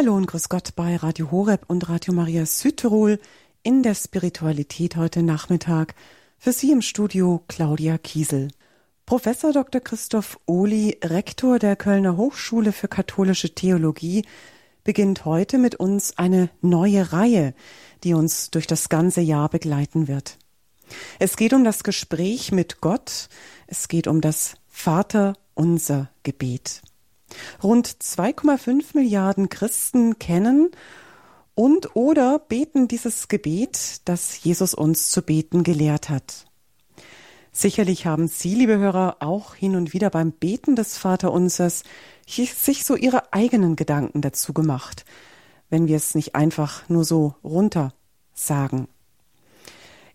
Hallo und grüß Gott bei Radio Horeb und Radio Maria Südtirol in der Spiritualität heute Nachmittag. Für Sie im Studio Claudia Kiesel. Professor Dr. Christoph Ohli, Rektor der Kölner Hochschule für katholische Theologie, beginnt heute mit uns eine neue Reihe, die uns durch das ganze Jahr begleiten wird. Es geht um das Gespräch mit Gott, es geht um das Vater unser Gebet. Rund 2,5 Milliarden Christen kennen und oder beten dieses Gebet, das Jesus uns zu beten gelehrt hat. Sicherlich haben Sie, liebe Hörer, auch hin und wieder beim Beten des Vaterunsers sich so Ihre eigenen Gedanken dazu gemacht, wenn wir es nicht einfach nur so runter sagen.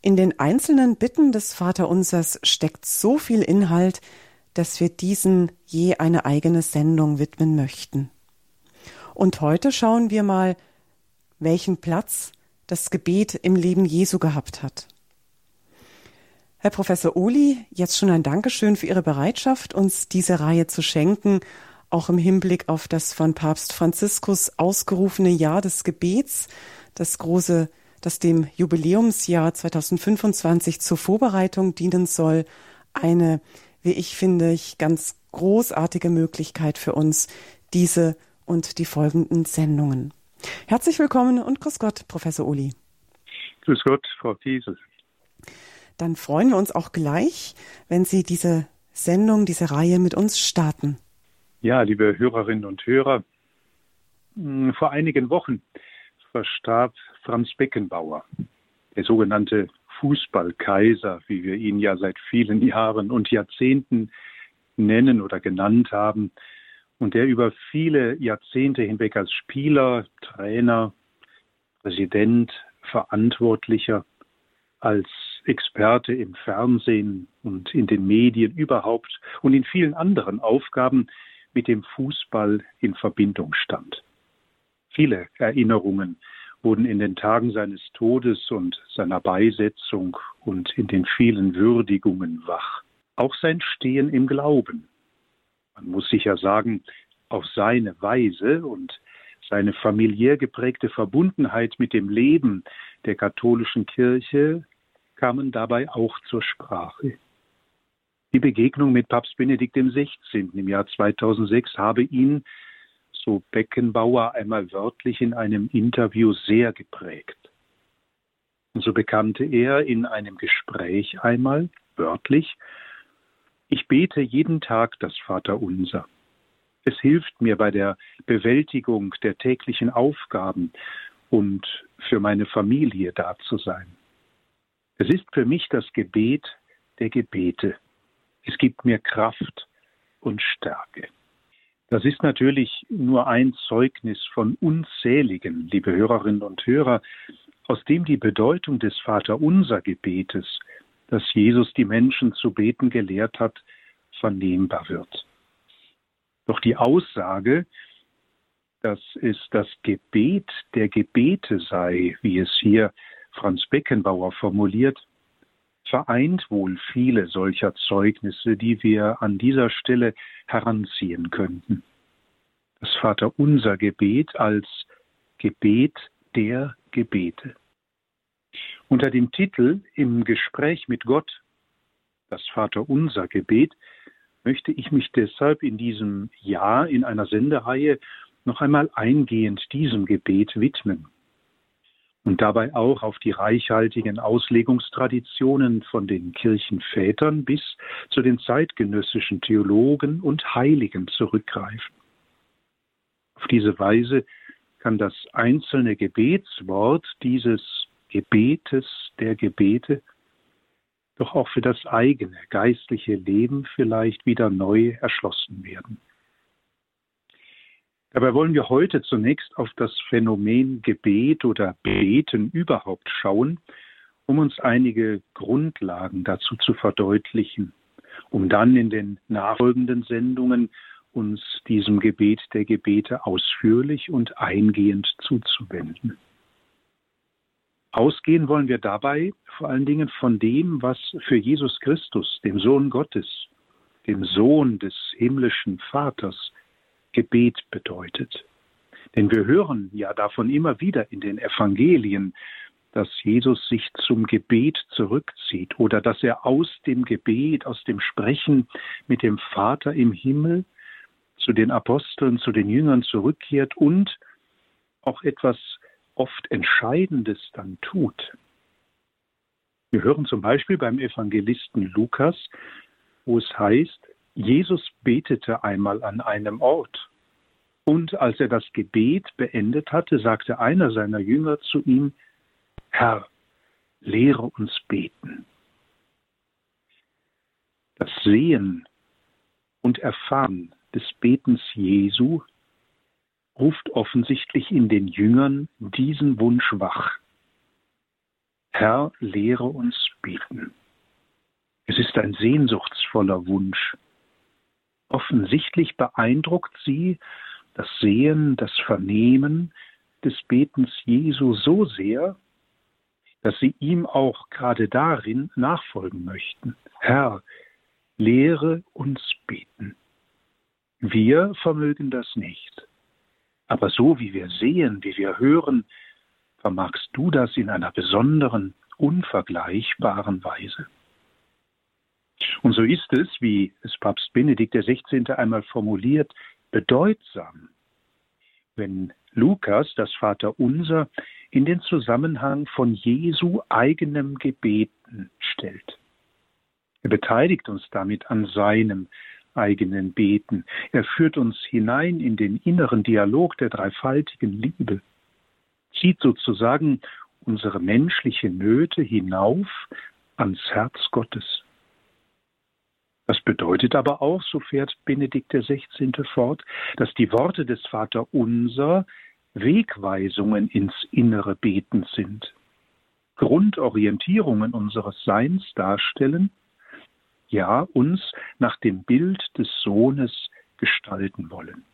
In den einzelnen Bitten des Vaterunsers steckt so viel Inhalt, dass wir diesen je eine eigene Sendung widmen möchten. Und heute schauen wir mal, welchen Platz das Gebet im Leben Jesu gehabt hat. Herr Professor Uli, jetzt schon ein Dankeschön für Ihre Bereitschaft, uns diese Reihe zu schenken, auch im Hinblick auf das von Papst Franziskus ausgerufene Jahr des Gebets, das große, das dem Jubiläumsjahr 2025 zur Vorbereitung dienen soll, eine wie ich finde, ich ganz großartige Möglichkeit für uns, diese und die folgenden Sendungen. Herzlich willkommen und grüß Gott, Professor Uli. Grüß Gott, Frau Kiesel. Dann freuen wir uns auch gleich, wenn Sie diese Sendung, diese Reihe mit uns starten. Ja, liebe Hörerinnen und Hörer, hm, vor einigen Wochen verstarb Franz Beckenbauer, der sogenannte Fußballkaiser, wie wir ihn ja seit vielen Jahren und Jahrzehnten nennen oder genannt haben, und der über viele Jahrzehnte hinweg als Spieler, Trainer, Präsident, Verantwortlicher, als Experte im Fernsehen und in den Medien überhaupt und in vielen anderen Aufgaben mit dem Fußball in Verbindung stand. Viele Erinnerungen wurden in den Tagen seines Todes und seiner Beisetzung und in den vielen Würdigungen wach. Auch sein Stehen im Glauben. Man muss sicher sagen, auf seine Weise und seine familiär geprägte Verbundenheit mit dem Leben der katholischen Kirche kamen dabei auch zur Sprache. Die Begegnung mit Papst Benedikt XVI. im Jahr 2006 habe ihn so Beckenbauer einmal wörtlich in einem Interview sehr geprägt. Und so bekannte er in einem Gespräch einmal wörtlich, ich bete jeden Tag das Vaterunser. Es hilft mir bei der Bewältigung der täglichen Aufgaben und für meine Familie da zu sein. Es ist für mich das Gebet der Gebete. Es gibt mir Kraft und Stärke. Das ist natürlich nur ein Zeugnis von unzähligen, liebe Hörerinnen und Hörer, aus dem die Bedeutung des Vaterunser Gebetes, das Jesus die Menschen zu beten gelehrt hat, vernehmbar wird. Doch die Aussage, dass es das Gebet der Gebete sei, wie es hier Franz Beckenbauer formuliert, vereint wohl viele solcher Zeugnisse, die wir an dieser Stelle heranziehen könnten. Das Vaterunser Gebet als Gebet der Gebete. Unter dem Titel Im Gespräch mit Gott, das Vaterunser Gebet, möchte ich mich deshalb in diesem Jahr in einer Sendereihe noch einmal eingehend diesem Gebet widmen und dabei auch auf die reichhaltigen Auslegungstraditionen von den Kirchenvätern bis zu den zeitgenössischen Theologen und Heiligen zurückgreifen. Auf diese Weise kann das einzelne Gebetswort dieses Gebetes der Gebete doch auch für das eigene geistliche Leben vielleicht wieder neu erschlossen werden. Dabei wollen wir heute zunächst auf das Phänomen Gebet oder Beten überhaupt schauen, um uns einige Grundlagen dazu zu verdeutlichen, um dann in den nachfolgenden Sendungen uns diesem Gebet der Gebete ausführlich und eingehend zuzuwenden. Ausgehen wollen wir dabei vor allen Dingen von dem, was für Jesus Christus, dem Sohn Gottes, dem Sohn des himmlischen Vaters, Gebet bedeutet. Denn wir hören ja davon immer wieder in den Evangelien, dass Jesus sich zum Gebet zurückzieht oder dass er aus dem Gebet, aus dem Sprechen mit dem Vater im Himmel zu den Aposteln, zu den Jüngern zurückkehrt und auch etwas oft Entscheidendes dann tut. Wir hören zum Beispiel beim Evangelisten Lukas, wo es heißt, Jesus betete einmal an einem Ort. Und als er das Gebet beendet hatte, sagte einer seiner Jünger zu ihm, Herr, lehre uns beten. Das Sehen und Erfahren des Betens Jesu ruft offensichtlich in den Jüngern diesen Wunsch wach. Herr, lehre uns beten. Es ist ein sehnsuchtsvoller Wunsch. Offensichtlich beeindruckt sie das Sehen, das Vernehmen des Betens Jesu so sehr, dass sie ihm auch gerade darin nachfolgen möchten. Herr, lehre uns beten. Wir vermögen das nicht. Aber so wie wir sehen, wie wir hören, vermagst du das in einer besonderen, unvergleichbaren Weise. Und so ist es, wie es Papst Benedikt XVI. einmal formuliert, bedeutsam, wenn Lukas das Vaterunser in den Zusammenhang von Jesu eigenem Gebeten stellt. Er beteiligt uns damit an seinem eigenen Beten. Er führt uns hinein in den inneren Dialog der dreifaltigen Liebe, zieht sozusagen unsere menschliche Nöte hinauf ans Herz Gottes. Das bedeutet aber auch, so fährt Benedikt XVI. fort, dass die Worte des Vater Unser Wegweisungen ins innere Beten sind, Grundorientierungen unseres Seins darstellen, ja uns nach dem Bild des Sohnes gestalten wollen.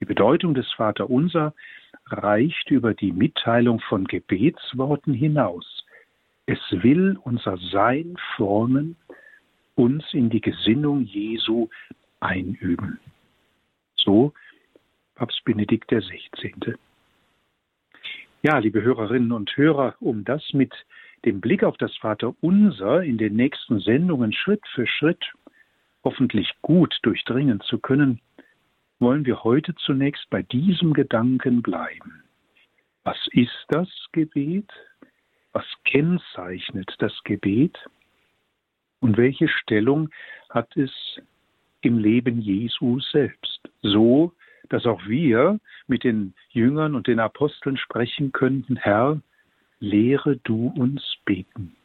Die Bedeutung des Vaterunser reicht über die Mitteilung von Gebetsworten hinaus. Es will unser Sein formen, uns in die Gesinnung Jesu einüben. So Papst Benedikt XVI. Ja, liebe Hörerinnen und Hörer, um das mit dem Blick auf das Vaterunser in den nächsten Sendungen Schritt für Schritt hoffentlich gut durchdringen zu können, wollen wir heute zunächst bei diesem Gedanken bleiben. Was ist das Gebet? Was kennzeichnet das Gebet? Und welche Stellung hat es im Leben Jesu selbst? So, dass auch wir mit den Jüngern und den Aposteln sprechen könnten, Herr, lehre du uns beten.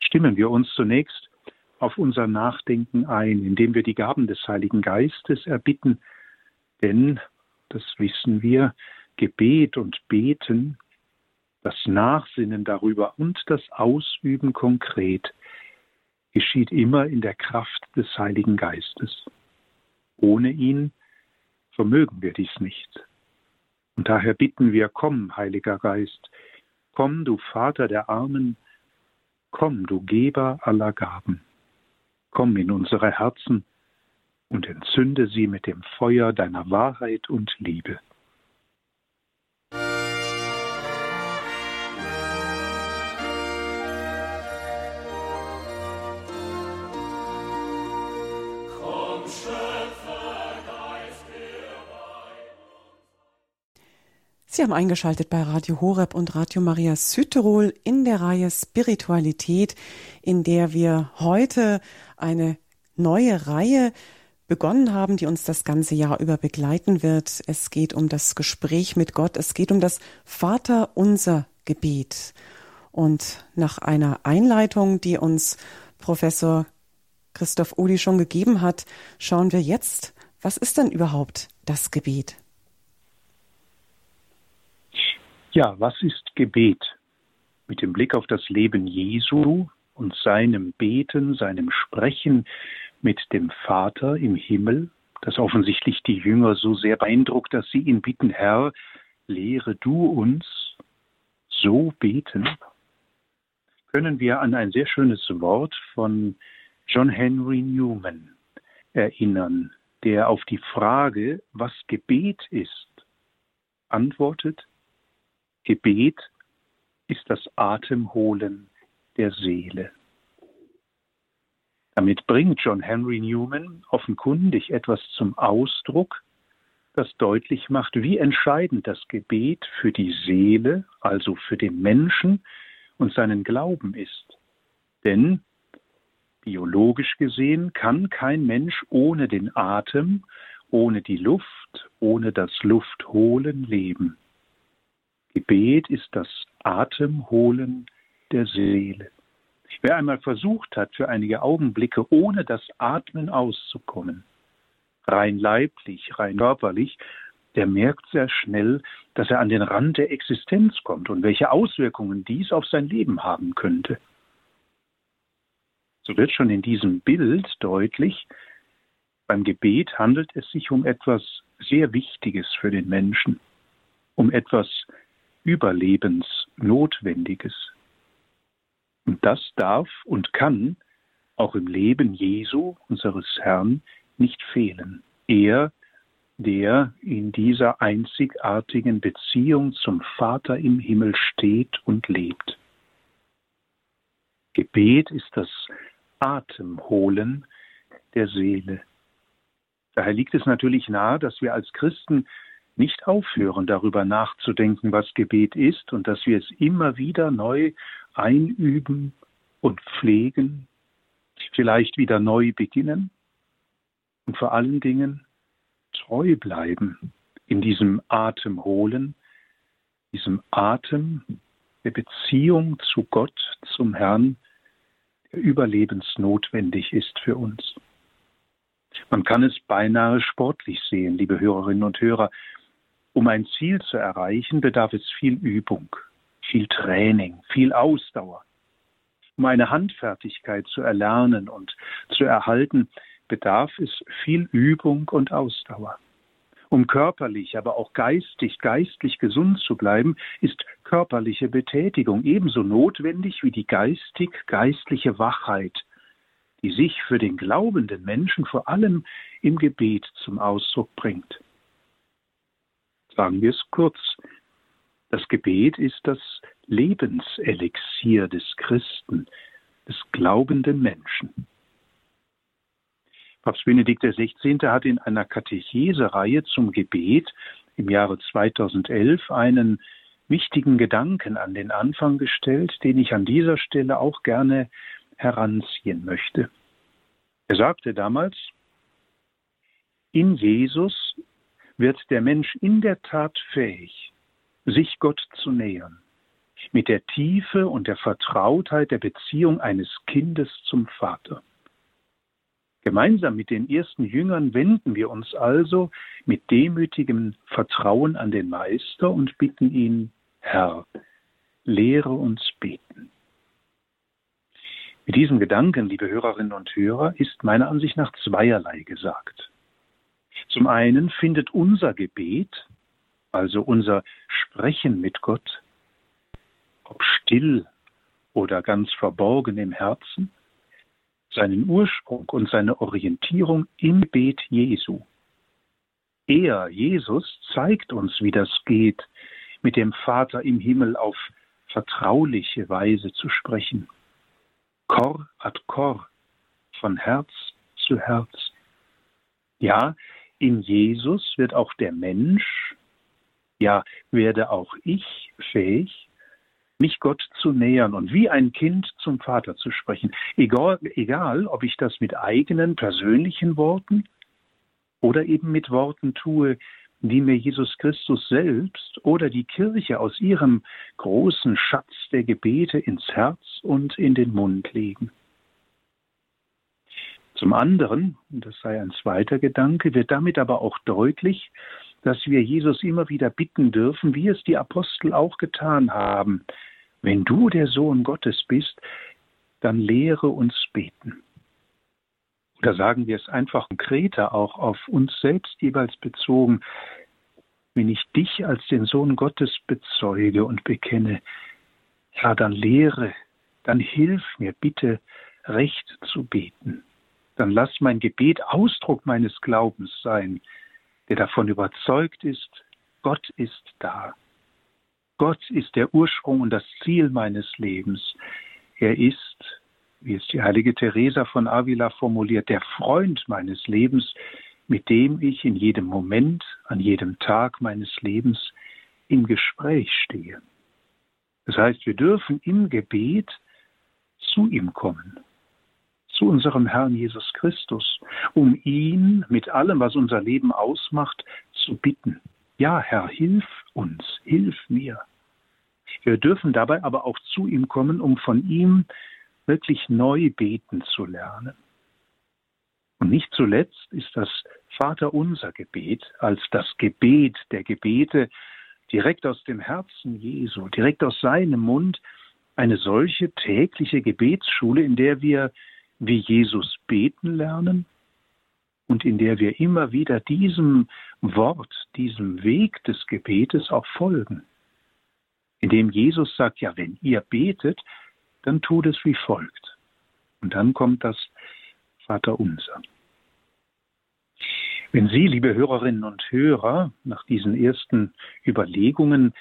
Stimmen wir uns zunächst auf unser Nachdenken ein, indem wir die Gaben des Heiligen Geistes erbitten, denn, das wissen wir, Gebet und Beten, das Nachsinnen darüber und das Ausüben konkret geschieht immer in der Kraft des Heiligen Geistes. Ohne ihn vermögen wir dies nicht. Und daher bitten wir, komm, Heiliger Geist, komm, du Vater der Armen, komm, du Geber aller Gaben, komm in unsere Herzen und entzünde sie mit dem Feuer deiner Wahrheit und Liebe. Sie haben eingeschaltet bei Radio Horeb und Radio Maria Südtirol in der Reihe Spiritualität, in der wir heute eine neue Reihe begonnen haben, die uns das ganze Jahr über begleiten wird. Es geht um das Gespräch mit Gott, es geht um das Vater unser Gebet. Und nach einer Einleitung, die uns Professor Christoph Uli schon gegeben hat, schauen wir jetzt, was ist denn überhaupt das Gebet? Ja, was ist Gebet? Mit dem Blick auf das Leben Jesu und seinem Beten, seinem Sprechen mit dem Vater im Himmel, das offensichtlich die Jünger so sehr beeindruckt, dass sie ihn bitten, Herr, lehre du uns so beten, können wir an ein sehr schönes Wort von John Henry Newman erinnern, der auf die Frage, was Gebet ist, antwortet, Gebet ist das Atemholen der Seele. Damit bringt John Henry Newman offenkundig etwas zum Ausdruck, das deutlich macht, wie entscheidend das Gebet für die Seele, also für den Menschen und seinen Glauben ist. Denn biologisch gesehen kann kein Mensch ohne den Atem, ohne die Luft, ohne das Luftholen leben. Gebet ist das Atemholen der Seele. Wer einmal versucht hat, für einige Augenblicke ohne das Atmen auszukommen, rein leiblich, rein körperlich, der merkt sehr schnell, dass er an den Rand der Existenz kommt und welche Auswirkungen dies auf sein Leben haben könnte. So wird schon in diesem Bild deutlich, beim Gebet handelt es sich um etwas sehr Wichtiges für den Menschen, um etwas Überlebensnotwendiges. Und das darf und kann auch im Leben Jesu, unseres Herrn, nicht fehlen. Er, der in dieser einzigartigen Beziehung zum Vater im Himmel steht und lebt. Gebet ist das Atemholen der Seele. Daher liegt es natürlich nahe, dass wir als Christen nicht aufhören, darüber nachzudenken, was Gebet ist und dass wir es immer wieder neu einüben und pflegen, vielleicht wieder neu beginnen und vor allen Dingen treu bleiben in diesem Atem holen, diesem Atem der Beziehung zu Gott, zum Herrn, der überlebensnotwendig ist für uns. Man kann es beinahe sportlich sehen, liebe Hörerinnen und Hörer. Um ein Ziel zu erreichen, bedarf es viel Übung, viel Training, viel Ausdauer. Um eine Handfertigkeit zu erlernen und zu erhalten, bedarf es viel Übung und Ausdauer. Um körperlich, aber auch geistig, geistlich gesund zu bleiben, ist körperliche Betätigung ebenso notwendig wie die geistig-geistliche Wachheit, die sich für den glaubenden Menschen vor allem im Gebet zum Ausdruck bringt. Sagen wir es kurz. Das Gebet ist das Lebenselixier des Christen, des glaubenden Menschen. Papst Benedikt XVI. hat in einer Katechesereihe zum Gebet im Jahre 2011 einen wichtigen Gedanken an den Anfang gestellt, den ich an dieser Stelle auch gerne heranziehen möchte. Er sagte damals, in Jesus wird der Mensch in der Tat fähig, sich Gott zu nähern, mit der Tiefe und der Vertrautheit der Beziehung eines Kindes zum Vater. Gemeinsam mit den ersten Jüngern wenden wir uns also mit demütigem Vertrauen an den Meister und bitten ihn, Herr, lehre uns beten. Mit diesem Gedanken, liebe Hörerinnen und Hörer, ist meiner Ansicht nach zweierlei gesagt. Zum einen findet unser Gebet, also unser Sprechen mit Gott, ob still oder ganz verborgen im Herzen, seinen Ursprung und seine Orientierung im Gebet Jesu. Er, Jesus, zeigt uns, wie das geht, mit dem Vater im Himmel auf vertrauliche Weise zu sprechen. Kor ad Kor, von Herz zu Herz. Ja, in Jesus wird auch der Mensch, ja, werde auch ich fähig, mich Gott zu nähern und wie ein Kind zum Vater zu sprechen. Egal, egal, ob ich das mit eigenen persönlichen Worten oder eben mit Worten tue, die mir Jesus Christus selbst oder die Kirche aus ihrem großen Schatz der Gebete ins Herz und in den Mund legen. Zum anderen, und das sei ein zweiter Gedanke, wird damit aber auch deutlich, dass wir Jesus immer wieder bitten dürfen, wie es die Apostel auch getan haben. Wenn du der Sohn Gottes bist, dann lehre uns beten. Oder sagen wir es einfach konkreter, auch auf uns selbst jeweils bezogen. Wenn ich dich als den Sohn Gottes bezeuge und bekenne, ja, dann lehre, dann hilf mir bitte, recht zu beten dann lass mein Gebet Ausdruck meines Glaubens sein, der davon überzeugt ist, Gott ist da. Gott ist der Ursprung und das Ziel meines Lebens. Er ist, wie es die heilige Teresa von Avila formuliert, der Freund meines Lebens, mit dem ich in jedem Moment, an jedem Tag meines Lebens im Gespräch stehe. Das heißt, wir dürfen im Gebet zu ihm kommen, zu unserem Herrn Jesus Christus, um ihn mit allem, was unser Leben ausmacht, zu bitten. Ja, Herr, hilf uns, hilf mir. Wir dürfen dabei aber auch zu ihm kommen, um von ihm wirklich neu beten zu lernen. Und nicht zuletzt ist das Vaterunser Gebet als das Gebet der Gebete direkt aus dem Herzen Jesu, direkt aus seinem Mund, eine solche tägliche Gebetsschule, in der wir wie Jesus beten lernen und in der wir immer wieder diesem Wort, diesem Weg des Gebetes auch folgen. Indem Jesus sagt, ja, wenn ihr betet, dann tut es wie folgt. Und dann kommt das Vaterunser. Wenn Sie, liebe Hörerinnen und Hörer, nach diesen ersten Überlegungen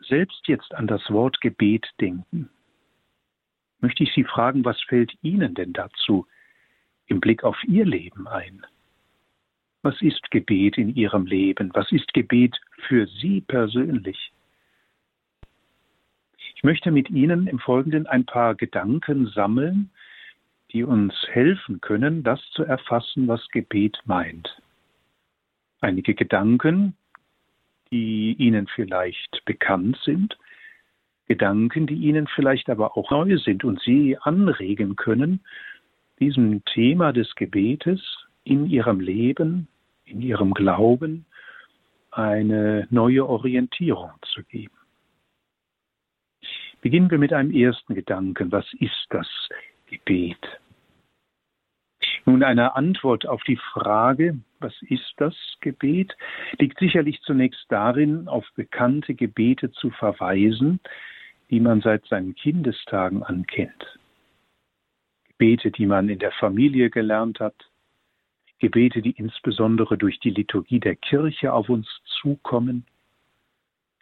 selbst jetzt an das Wort Gebet denken, möchte ich Sie fragen, was fällt Ihnen denn dazu im Blick auf Ihr Leben ein? Was ist Gebet in Ihrem Leben? Was ist Gebet für Sie persönlich? Ich möchte mit Ihnen im Folgenden ein paar Gedanken sammeln, die uns helfen können, das zu erfassen, was Gebet meint. Einige Gedanken, die Ihnen vielleicht bekannt sind, Gedanken, die Ihnen vielleicht aber auch neu sind und Sie anregen können, diesem Thema des Gebetes in Ihrem Leben, in Ihrem Glauben eine neue Orientierung zu geben. Beginnen wir mit einem ersten Gedanken. Was ist das Gebet? Nun, eine Antwort auf die Frage, was ist das Gebet, liegt sicherlich zunächst darin, auf bekannte Gebete zu verweisen, die man seit seinen Kindestagen ankennt. Gebete, die man in der Familie gelernt hat, Gebete, die insbesondere durch die Liturgie der Kirche auf uns zukommen,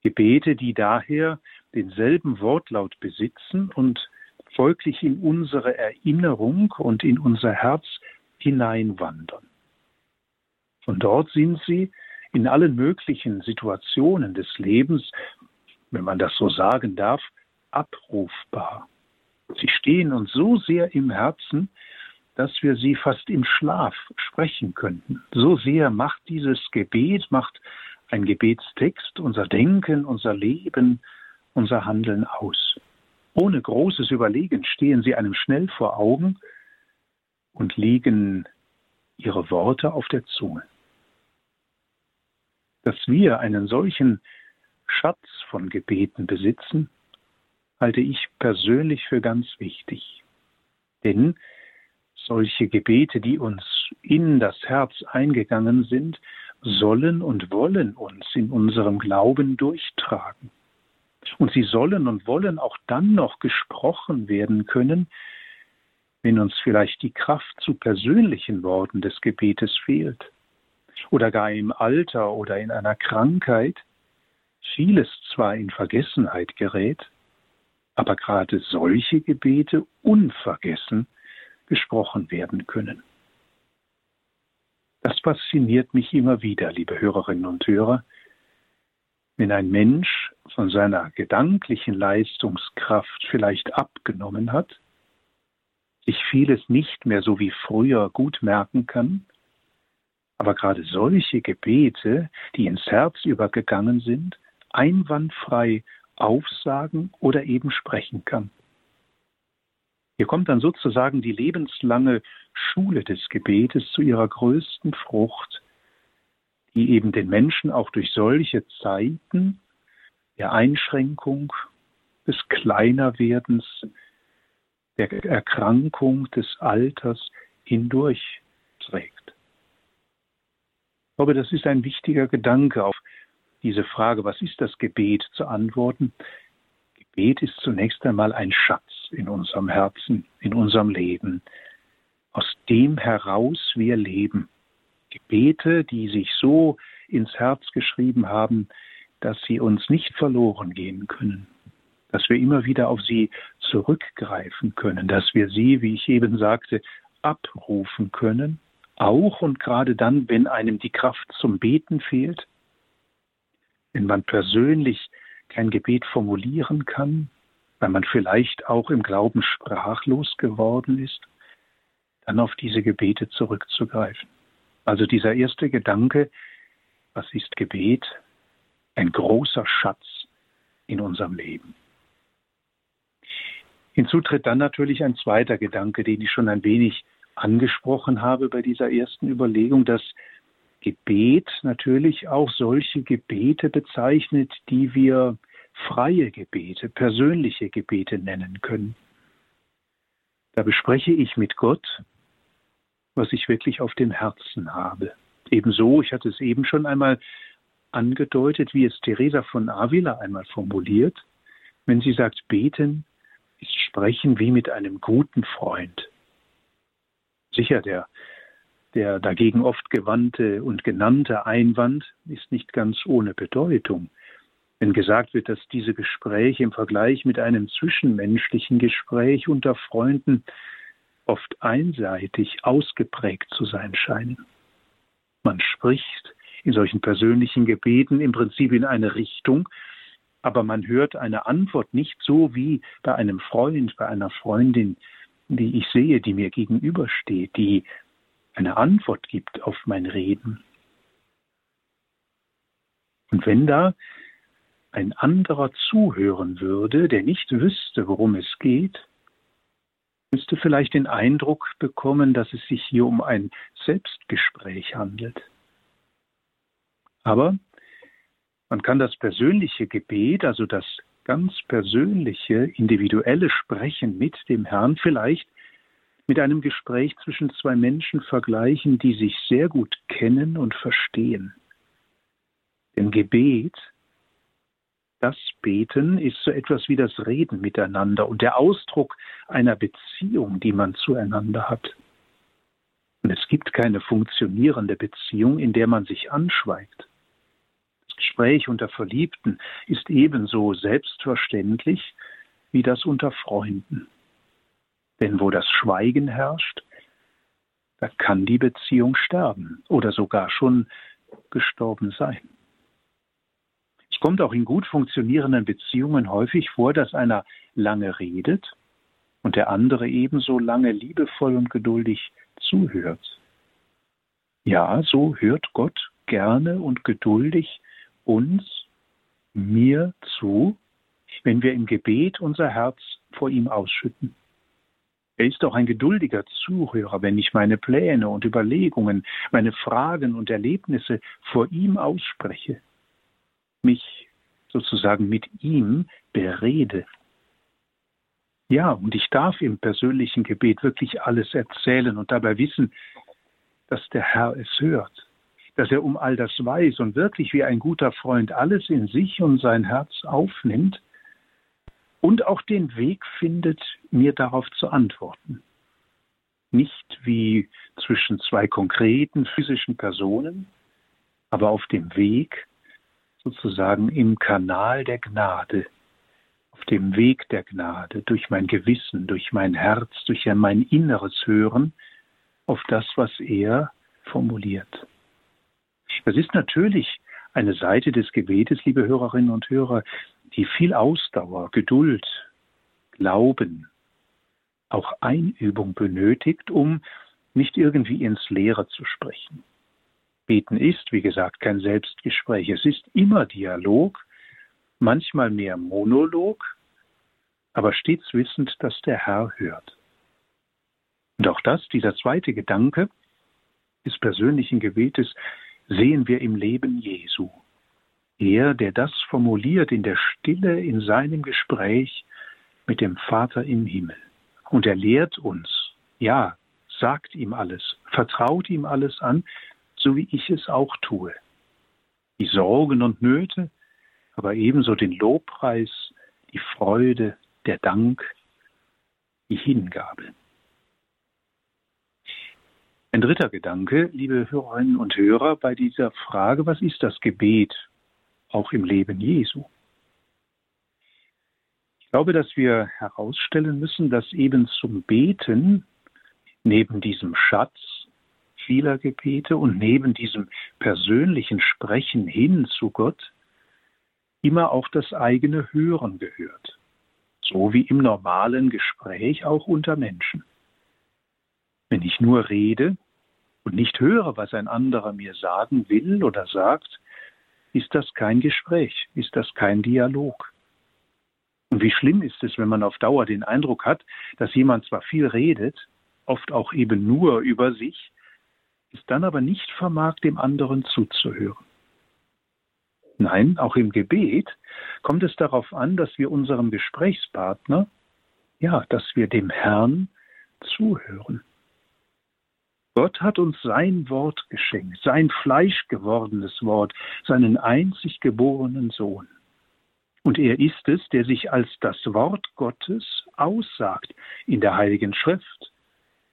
Gebete, die daher denselben Wortlaut besitzen und folglich in unsere Erinnerung und in unser Herz hineinwandern. Von dort sind sie in allen möglichen Situationen des Lebens, wenn man das so sagen darf, abrufbar. Sie stehen uns so sehr im Herzen, dass wir sie fast im Schlaf sprechen könnten. So sehr macht dieses Gebet, macht ein Gebetstext unser Denken, unser Leben, unser Handeln aus. Ohne großes Überlegen stehen sie einem schnell vor Augen und liegen ihre Worte auf der Zunge. Dass wir einen solchen Schatz von Gebeten besitzen, halte ich persönlich für ganz wichtig. Denn solche Gebete, die uns in das Herz eingegangen sind, sollen und wollen uns in unserem Glauben durchtragen. Und sie sollen und wollen auch dann noch gesprochen werden können, wenn uns vielleicht die Kraft zu persönlichen Worten des Gebetes fehlt oder gar im Alter oder in einer Krankheit vieles zwar in Vergessenheit gerät, aber gerade solche Gebete unvergessen gesprochen werden können. Das fasziniert mich immer wieder, liebe Hörerinnen und Hörer, wenn ein Mensch von seiner gedanklichen Leistungskraft vielleicht abgenommen hat, sich vieles nicht mehr so wie früher gut merken kann, aber gerade solche Gebete, die ins Herz übergegangen sind, einwandfrei aufsagen oder eben sprechen kann. Hier kommt dann sozusagen die lebenslange Schule des Gebetes zu ihrer größten Frucht, die eben den Menschen auch durch solche Zeiten der Einschränkung, des Kleinerwerdens, der Erkrankung, des Alters hindurch trägt. Ich glaube, das ist ein wichtiger Gedanke auf diese Frage, was ist das Gebet, zu antworten. Gebet ist zunächst einmal ein Schatz in unserem Herzen, in unserem Leben, aus dem heraus wir leben. Gebete, die sich so ins Herz geschrieben haben, dass sie uns nicht verloren gehen können, dass wir immer wieder auf sie zurückgreifen können, dass wir sie, wie ich eben sagte, abrufen können, auch und gerade dann, wenn einem die Kraft zum Beten fehlt, wenn man persönlich kein Gebet formulieren kann, weil man vielleicht auch im Glauben sprachlos geworden ist, dann auf diese Gebete zurückzugreifen. Also dieser erste Gedanke, was ist Gebet? Ein großer Schatz in unserem Leben. Hinzu tritt dann natürlich ein zweiter Gedanke, den ich schon ein wenig angesprochen habe bei dieser ersten Überlegung, dass Gebet natürlich auch solche Gebete bezeichnet, die wir freie Gebete, persönliche Gebete nennen können. Da bespreche ich mit Gott, was ich wirklich auf dem Herzen habe. Ebenso, ich hatte es eben schon einmal angedeutet, wie es Teresa von Avila einmal formuliert, wenn sie sagt, beten ist sprechen wie mit einem guten Freund. Sicher, der, der dagegen oft gewandte und genannte Einwand ist nicht ganz ohne Bedeutung. Wenn gesagt wird, dass diese Gespräche im Vergleich mit einem zwischenmenschlichen Gespräch unter Freunden oft einseitig ausgeprägt zu sein scheinen. Man spricht in solchen persönlichen Gebeten im Prinzip in eine Richtung, aber man hört eine Antwort nicht so wie bei einem Freund, bei einer Freundin, die ich sehe, die mir gegenübersteht, die eine Antwort gibt auf mein Reden. Und wenn da ein anderer zuhören würde, der nicht wüsste, worum es geht, müsste vielleicht den Eindruck bekommen, dass es sich hier um ein Selbstgespräch handelt. Aber man kann das persönliche Gebet, also das ganz persönliche, individuelle Sprechen mit dem Herrn vielleicht mit einem Gespräch zwischen zwei Menschen vergleichen, die sich sehr gut kennen und verstehen. Denn Gebet, das Beten ist so etwas wie das Reden miteinander und der Ausdruck einer Beziehung, die man zueinander hat. Und es gibt keine funktionierende Beziehung, in der man sich anschweigt. Gespräch unter Verliebten ist ebenso selbstverständlich wie das unter Freunden. Denn wo das Schweigen herrscht, da kann die Beziehung sterben oder sogar schon gestorben sein. Es kommt auch in gut funktionierenden Beziehungen häufig vor, dass einer lange redet und der andere ebenso lange liebevoll und geduldig zuhört. Ja, so hört Gott gerne und geduldig uns, mir zu, wenn wir im Gebet unser Herz vor ihm ausschütten. Er ist auch ein geduldiger Zuhörer, wenn ich meine Pläne und Überlegungen, meine Fragen und Erlebnisse vor ihm ausspreche, mich sozusagen mit ihm berede. Ja, und ich darf im persönlichen Gebet wirklich alles erzählen und dabei wissen, dass der Herr es hört dass er um all das weiß und wirklich wie ein guter Freund alles in sich und sein Herz aufnimmt und auch den Weg findet, mir darauf zu antworten. Nicht wie zwischen zwei konkreten physischen Personen, aber auf dem Weg, sozusagen im Kanal der Gnade, auf dem Weg der Gnade, durch mein Gewissen, durch mein Herz, durch mein inneres Hören, auf das, was er formuliert. Das ist natürlich eine Seite des Gebetes, liebe Hörerinnen und Hörer, die viel Ausdauer, Geduld, Glauben, auch Einübung benötigt, um nicht irgendwie ins Leere zu sprechen. Beten ist, wie gesagt, kein Selbstgespräch. Es ist immer Dialog, manchmal mehr Monolog, aber stets wissend, dass der Herr hört. Und auch das, dieser zweite Gedanke des persönlichen Gebetes, sehen wir im Leben Jesu. Er, der das formuliert in der Stille in seinem Gespräch mit dem Vater im Himmel. Und er lehrt uns, ja, sagt ihm alles, vertraut ihm alles an, so wie ich es auch tue. Die Sorgen und Nöte, aber ebenso den Lobpreis, die Freude, der Dank, die Hingabe. Ein dritter Gedanke, liebe Hörerinnen und Hörer, bei dieser Frage, was ist das Gebet? Auch im Leben Jesu. Ich glaube, dass wir herausstellen müssen, dass eben zum Beten neben diesem Schatz vieler Gebete und neben diesem persönlichen Sprechen hin zu Gott immer auch das eigene Hören gehört, so wie im normalen Gespräch auch unter Menschen. Wenn ich nur rede und nicht höre, was ein anderer mir sagen will oder sagt, ist das kein Gespräch, ist das kein Dialog. Und wie schlimm ist es, wenn man auf Dauer den Eindruck hat, dass jemand zwar viel redet, oft auch eben nur über sich, es dann aber nicht vermag, dem anderen zuzuhören. Nein, auch im Gebet kommt es darauf an, dass wir unserem Gesprächspartner, ja, dass wir dem Herrn zuhören. Gott hat uns sein Wort geschenkt, sein fleischgewordenes Wort, seinen einzig geborenen Sohn. Und er ist es, der sich als das Wort Gottes aussagt in der Heiligen Schrift,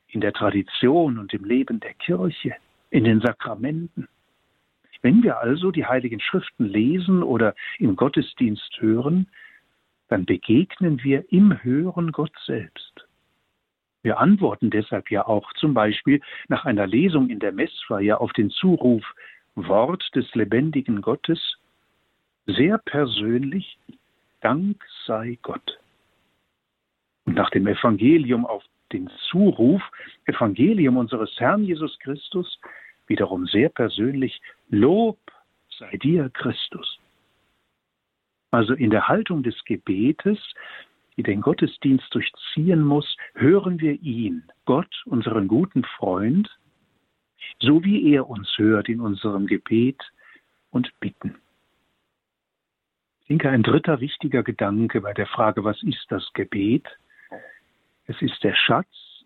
in der Tradition und im Leben der Kirche, in den Sakramenten. Wenn wir also die Heiligen Schriften lesen oder im Gottesdienst hören, dann begegnen wir im Hören Gott selbst. Wir antworten deshalb ja auch zum Beispiel nach einer Lesung in der Messfeier auf den Zuruf Wort des lebendigen Gottes sehr persönlich Dank sei Gott. Und nach dem Evangelium auf den Zuruf Evangelium unseres Herrn Jesus Christus wiederum sehr persönlich Lob sei dir, Christus. Also in der Haltung des Gebetes, die den Gottesdienst durchziehen muss, hören wir ihn, Gott, unseren guten Freund, so wie er uns hört in unserem Gebet und Bitten. Ich denke, ein dritter wichtiger Gedanke bei der Frage, was ist das Gebet? Es ist der Schatz,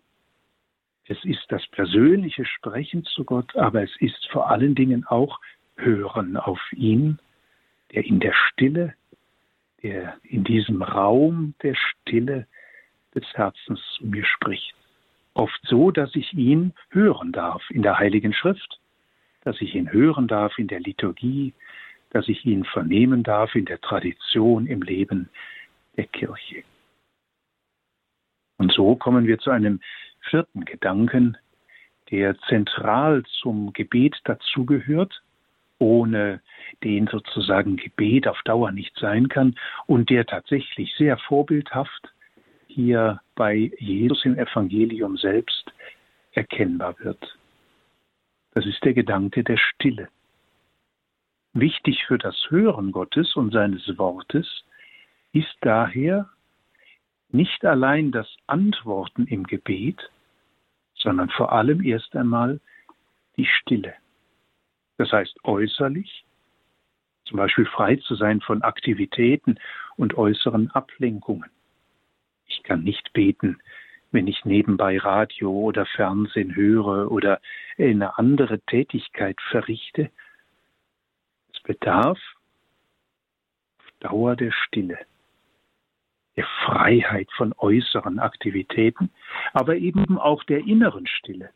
es ist das persönliche Sprechen zu Gott, aber es ist vor allen Dingen auch Hören auf ihn, der in der Stille, der in diesem Raum der Stille des Herzens zu mir spricht. Oft so, dass ich ihn hören darf in der Heiligen Schrift, dass ich ihn hören darf in der Liturgie, dass ich ihn vernehmen darf in der Tradition, im Leben der Kirche. Und so kommen wir zu einem vierten Gedanken, der zentral zum Gebet dazugehört, ohne den sozusagen Gebet auf Dauer nicht sein kann und der tatsächlich sehr vorbildhaft hier bei Jesus im Evangelium selbst erkennbar wird. Das ist der Gedanke der Stille. Wichtig für das Hören Gottes und seines Wortes ist daher nicht allein das Antworten im Gebet, sondern vor allem erst einmal die Stille. Das heißt äußerlich, zum Beispiel frei zu sein von Aktivitäten und äußeren Ablenkungen. Ich kann nicht beten, wenn ich nebenbei Radio oder Fernsehen höre oder eine andere Tätigkeit verrichte. Es bedarf Dauer der Stille der Freiheit von äußeren Aktivitäten, aber eben auch der inneren Stille,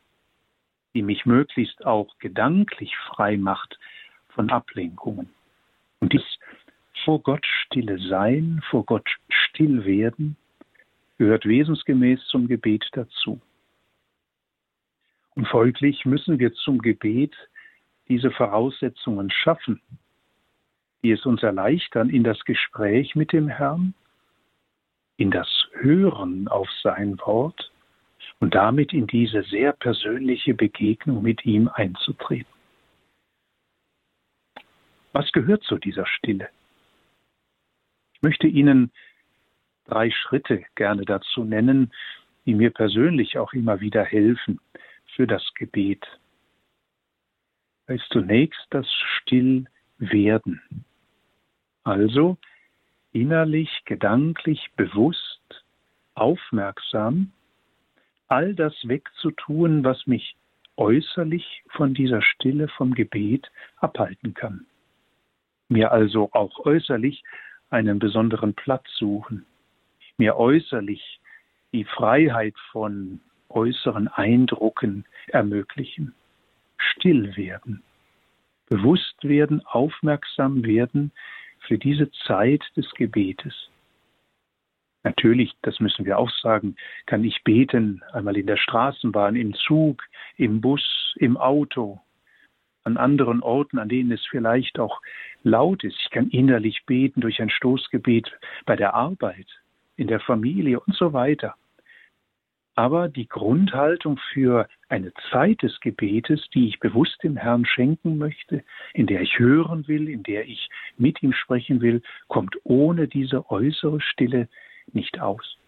die mich möglichst auch gedanklich frei macht von Ablenkungen. Und dies vor Gott stille sein, vor Gott still werden, gehört wesensgemäß zum Gebet dazu. Und folglich müssen wir zum Gebet diese Voraussetzungen schaffen, die es uns erleichtern, in das Gespräch mit dem Herrn in das Hören auf sein Wort und damit in diese sehr persönliche Begegnung mit ihm einzutreten. Was gehört zu dieser Stille? Ich möchte Ihnen drei Schritte gerne dazu nennen, die mir persönlich auch immer wieder helfen für das Gebet. Da ist zunächst das Stillwerden. Also innerlich, gedanklich, bewusst, aufmerksam, all das wegzutun, was mich äußerlich von dieser Stille vom Gebet abhalten kann. Mir also auch äußerlich einen besonderen Platz suchen, mir äußerlich die Freiheit von äußeren Eindrucken ermöglichen, still werden, bewusst werden, aufmerksam werden für diese Zeit des Gebetes. Natürlich, das müssen wir auch sagen, kann ich beten, einmal in der Straßenbahn, im Zug, im Bus, im Auto, an anderen Orten, an denen es vielleicht auch laut ist. Ich kann innerlich beten durch ein Stoßgebet bei der Arbeit, in der Familie und so weiter. Aber die Grundhaltung für eine Zeit des Gebetes, die ich bewusst dem Herrn schenken möchte, in der ich hören will, in der ich mit ihm sprechen will, kommt ohne diese äußere Stille nicht aus.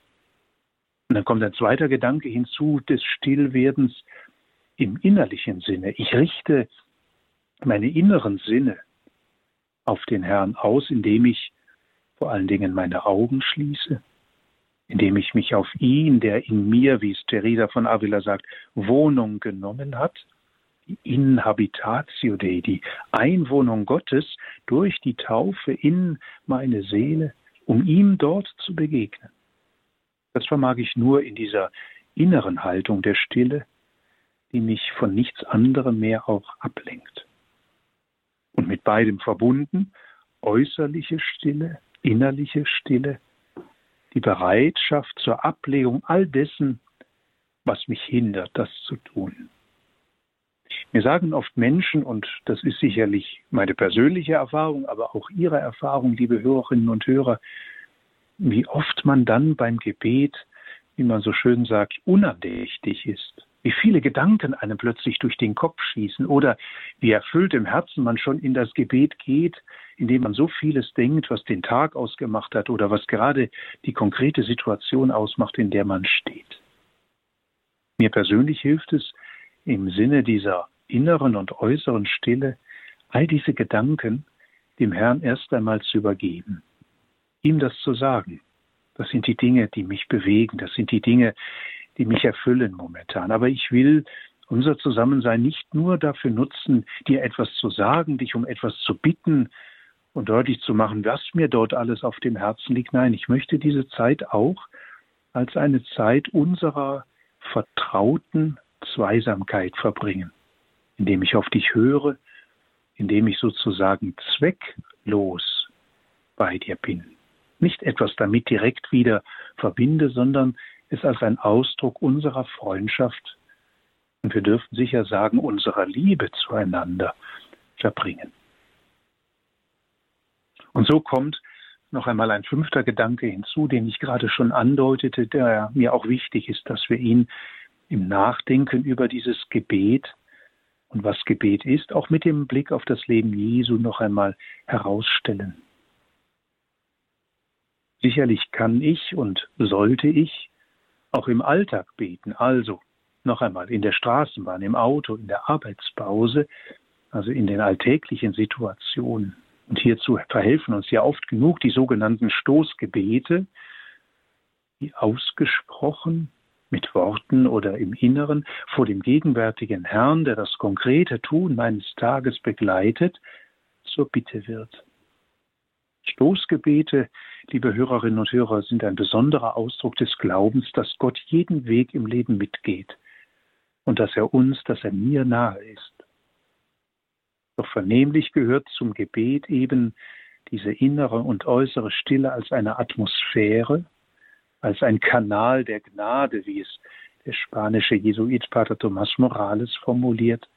Und dann kommt ein zweiter Gedanke hinzu des Stillwerdens im innerlichen Sinne. Ich richte meine inneren Sinne auf den Herrn aus, indem ich vor allen Dingen meine Augen schließe, indem ich mich auf ihn, der in mir, wie es Teresa von Avila sagt, Wohnung genommen hat, die Inhabitatio Dei, die Einwohnung Gottes durch die Taufe in meine Seele, um ihm dort zu begegnen. Das vermag ich nur in dieser inneren Haltung der Stille, die mich von nichts anderem mehr auch ablenkt. Beidem verbunden äußerliche Stille, innerliche Stille, die Bereitschaft zur Ablegung all dessen, was mich hindert, das zu tun. Mir sagen oft Menschen, und das ist sicherlich meine persönliche Erfahrung, aber auch Ihre Erfahrung, liebe Hörerinnen und Hörer, wie oft man dann beim Gebet, wie man so schön sagt, unandächtig ist. Wie viele Gedanken einem plötzlich durch den Kopf schießen oder wie erfüllt im Herzen man schon in das Gebet geht, indem man so vieles denkt, was den Tag ausgemacht hat oder was gerade die konkrete Situation ausmacht, in der man steht. Mir persönlich hilft es im Sinne dieser inneren und äußeren Stille, all diese Gedanken dem Herrn erst einmal zu übergeben, ihm das zu sagen. Das sind die Dinge, die mich bewegen, das sind die Dinge, die mich erfüllen momentan. Aber ich will unser Zusammensein nicht nur dafür nutzen, dir etwas zu sagen, dich um etwas zu bitten, und deutlich zu machen, was mir dort alles auf dem Herzen liegt. Nein, ich möchte diese Zeit auch als eine Zeit unserer vertrauten Zweisamkeit verbringen, indem ich auf dich höre, indem ich sozusagen zwecklos bei dir bin. Nicht etwas damit direkt wieder verbinde, sondern es als ein Ausdruck unserer Freundschaft und wir dürfen sicher sagen, unserer Liebe zueinander verbringen. Und so kommt noch einmal ein fünfter Gedanke hinzu, den ich gerade schon andeutete, der mir auch wichtig ist, dass wir ihn im Nachdenken über dieses Gebet und was Gebet ist, auch mit dem Blick auf das Leben Jesu noch einmal herausstellen. Sicherlich kann ich und sollte ich auch im Alltag beten, also noch einmal in der Straßenbahn, im Auto, in der Arbeitspause, also in den alltäglichen Situationen. Und hierzu verhelfen uns ja oft genug die sogenannten Stoßgebete, die ausgesprochen mit Worten oder im Inneren vor dem gegenwärtigen Herrn, der das konkrete Tun meines Tages begleitet, zur Bitte wird. Stoßgebete, liebe Hörerinnen und Hörer, sind ein besonderer Ausdruck des Glaubens, dass Gott jeden Weg im Leben mitgeht und dass er uns, dass er mir nahe ist. Doch vernehmlich gehört zum Gebet eben diese innere und äußere Stille als eine Atmosphäre, als ein Kanal der Gnade, wie es der spanische Jesuit Pater Tomás Morales formuliert,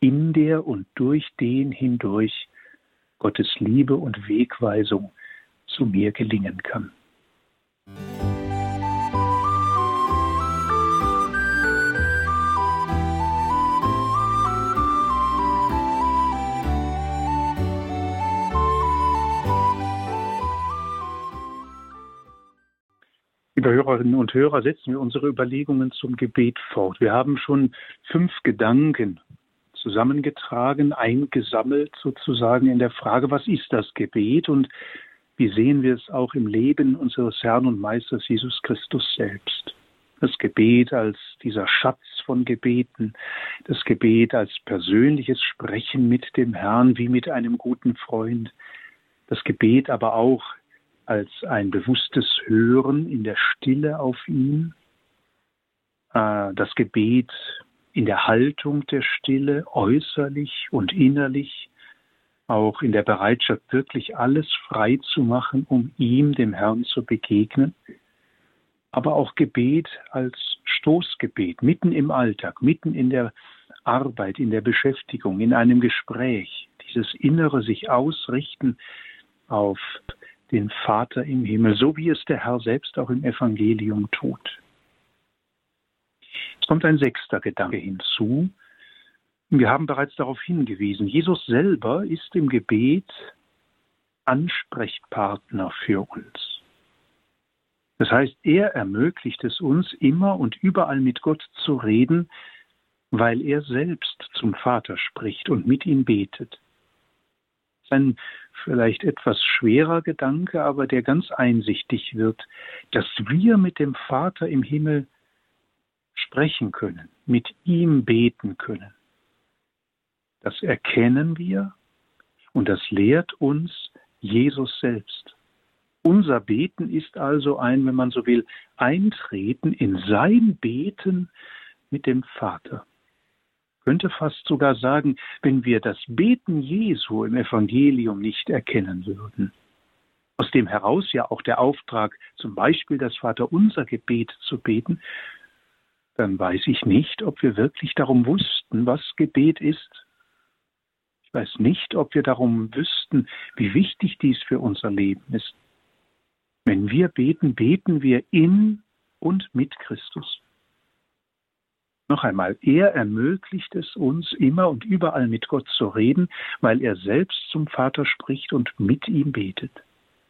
in der und durch den hindurch Gottes Liebe und Wegweisung zu mir gelingen kann. Liebe Hörerinnen und Hörer, setzen wir unsere Überlegungen zum Gebet fort. Wir haben schon fünf Gedanken zusammengetragen, eingesammelt sozusagen in der Frage, was ist das Gebet und wie sehen wir es auch im Leben unseres Herrn und Meisters Jesus Christus selbst. Das Gebet als dieser Schatz von Gebeten, das Gebet als persönliches Sprechen mit dem Herrn wie mit einem guten Freund, das Gebet aber auch als ein bewusstes Hören in der Stille auf ihn, äh, das Gebet in der Haltung der Stille, äußerlich und innerlich, auch in der Bereitschaft, wirklich alles frei zu machen, um ihm, dem Herrn, zu begegnen. Aber auch Gebet als Stoßgebet, mitten im Alltag, mitten in der Arbeit, in der Beschäftigung, in einem Gespräch, dieses innere sich ausrichten auf den Vater im Himmel, so wie es der Herr selbst auch im Evangelium tut. Es kommt ein sechster Gedanke hinzu. Wir haben bereits darauf hingewiesen, Jesus selber ist im Gebet Ansprechpartner für uns. Das heißt, er ermöglicht es uns, immer und überall mit Gott zu reden, weil er selbst zum Vater spricht und mit ihm betet. Ein vielleicht etwas schwerer Gedanke, aber der ganz einsichtig wird, dass wir mit dem Vater im Himmel sprechen können, mit ihm beten können. Das erkennen wir und das lehrt uns Jesus selbst. Unser Beten ist also ein, wenn man so will, Eintreten in sein Beten mit dem Vater könnte fast sogar sagen, wenn wir das Beten Jesu im Evangelium nicht erkennen würden, aus dem heraus ja auch der Auftrag, zum Beispiel das Vaterunser Gebet zu beten, dann weiß ich nicht, ob wir wirklich darum wussten, was Gebet ist. Ich weiß nicht, ob wir darum wüssten, wie wichtig dies für unser Leben ist. Wenn wir beten, beten wir in und mit Christus. Noch einmal, er ermöglicht es uns immer und überall mit Gott zu reden, weil er selbst zum Vater spricht und mit ihm betet.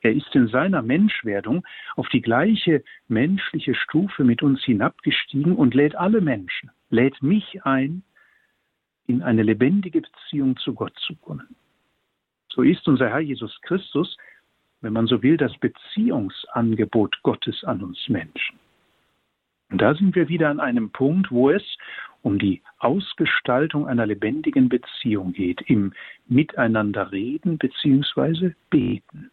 Er ist in seiner Menschwerdung auf die gleiche menschliche Stufe mit uns hinabgestiegen und lädt alle Menschen, lädt mich ein, in eine lebendige Beziehung zu Gott zu kommen. So ist unser Herr Jesus Christus, wenn man so will, das Beziehungsangebot Gottes an uns Menschen. Und da sind wir wieder an einem Punkt, wo es um die Ausgestaltung einer lebendigen Beziehung geht, im Miteinander reden bzw. beten.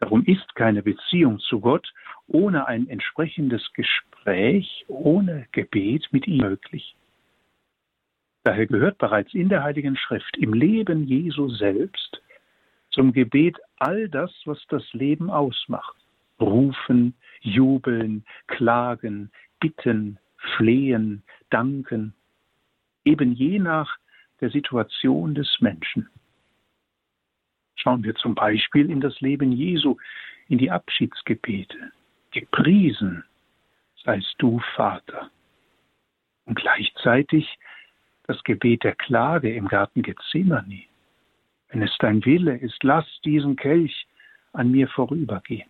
Darum ist keine Beziehung zu Gott ohne ein entsprechendes Gespräch, ohne Gebet mit ihm möglich. Daher gehört bereits in der Heiligen Schrift, im Leben Jesu selbst, zum Gebet all das, was das Leben ausmacht. Rufen, jubeln, klagen, bitten, flehen, danken, eben je nach der Situation des Menschen. Schauen wir zum Beispiel in das Leben Jesu, in die Abschiedsgebete. Gepriesen seist du, Vater. Und gleichzeitig das Gebet der Klage im Garten Gethsemane. Wenn es dein Wille ist, lass diesen Kelch an mir vorübergehen.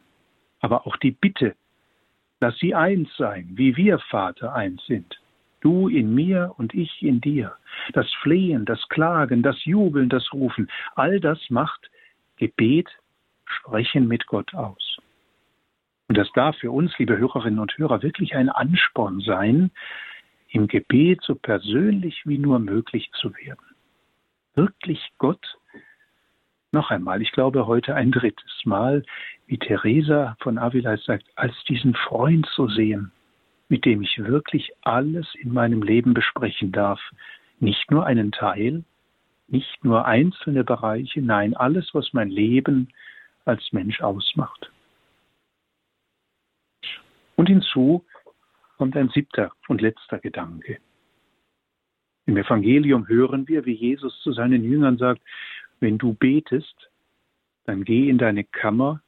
Aber auch die Bitte Lass sie eins sein, wie wir, Vater, eins sind. Du in mir und ich in dir. Das Flehen, das Klagen, das Jubeln, das Rufen, all das macht Gebet, Sprechen mit Gott aus. Und das darf für uns, liebe Hörerinnen und Hörer, wirklich ein Ansporn sein, im Gebet so persönlich wie nur möglich zu werden. Wirklich Gott noch einmal, ich glaube heute ein drittes Mal, wie Teresa von Avila sagt, als diesen Freund zu sehen, mit dem ich wirklich alles in meinem Leben besprechen darf. Nicht nur einen Teil, nicht nur einzelne Bereiche, nein, alles, was mein Leben als Mensch ausmacht. Und hinzu kommt ein siebter und letzter Gedanke. Im Evangelium hören wir, wie Jesus zu seinen Jüngern sagt, wenn du betest, dann geh in deine Kammer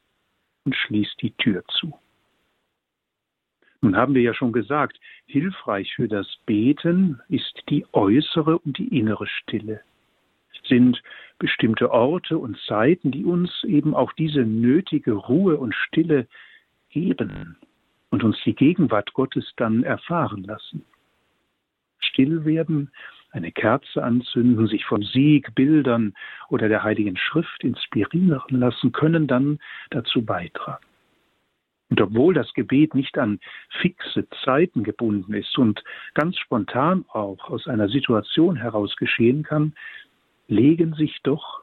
und schließ die Tür zu. Nun haben wir ja schon gesagt, hilfreich für das Beten ist die äußere und die innere Stille. Sind bestimmte Orte und Zeiten, die uns eben auch diese nötige Ruhe und Stille geben und uns die Gegenwart Gottes dann erfahren lassen. Still werden eine Kerze anzünden, sich von Sieg, Bildern oder der Heiligen Schrift inspirieren lassen, können dann dazu beitragen. Und obwohl das Gebet nicht an fixe Zeiten gebunden ist und ganz spontan auch aus einer Situation heraus geschehen kann, legen sich doch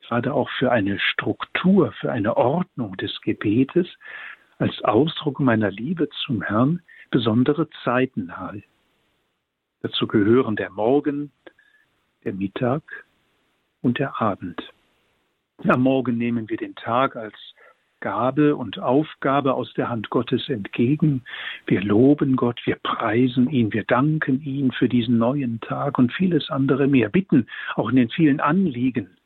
gerade auch für eine Struktur, für eine Ordnung des Gebetes als Ausdruck meiner Liebe zum Herrn besondere Zeiten nahe. Dazu gehören der Morgen, der Mittag und der Abend. Am Morgen nehmen wir den Tag als Gabe und Aufgabe aus der Hand Gottes entgegen. Wir loben Gott, wir preisen ihn, wir danken ihn für diesen neuen Tag und vieles andere mehr. Bitten auch in den vielen Anliegen,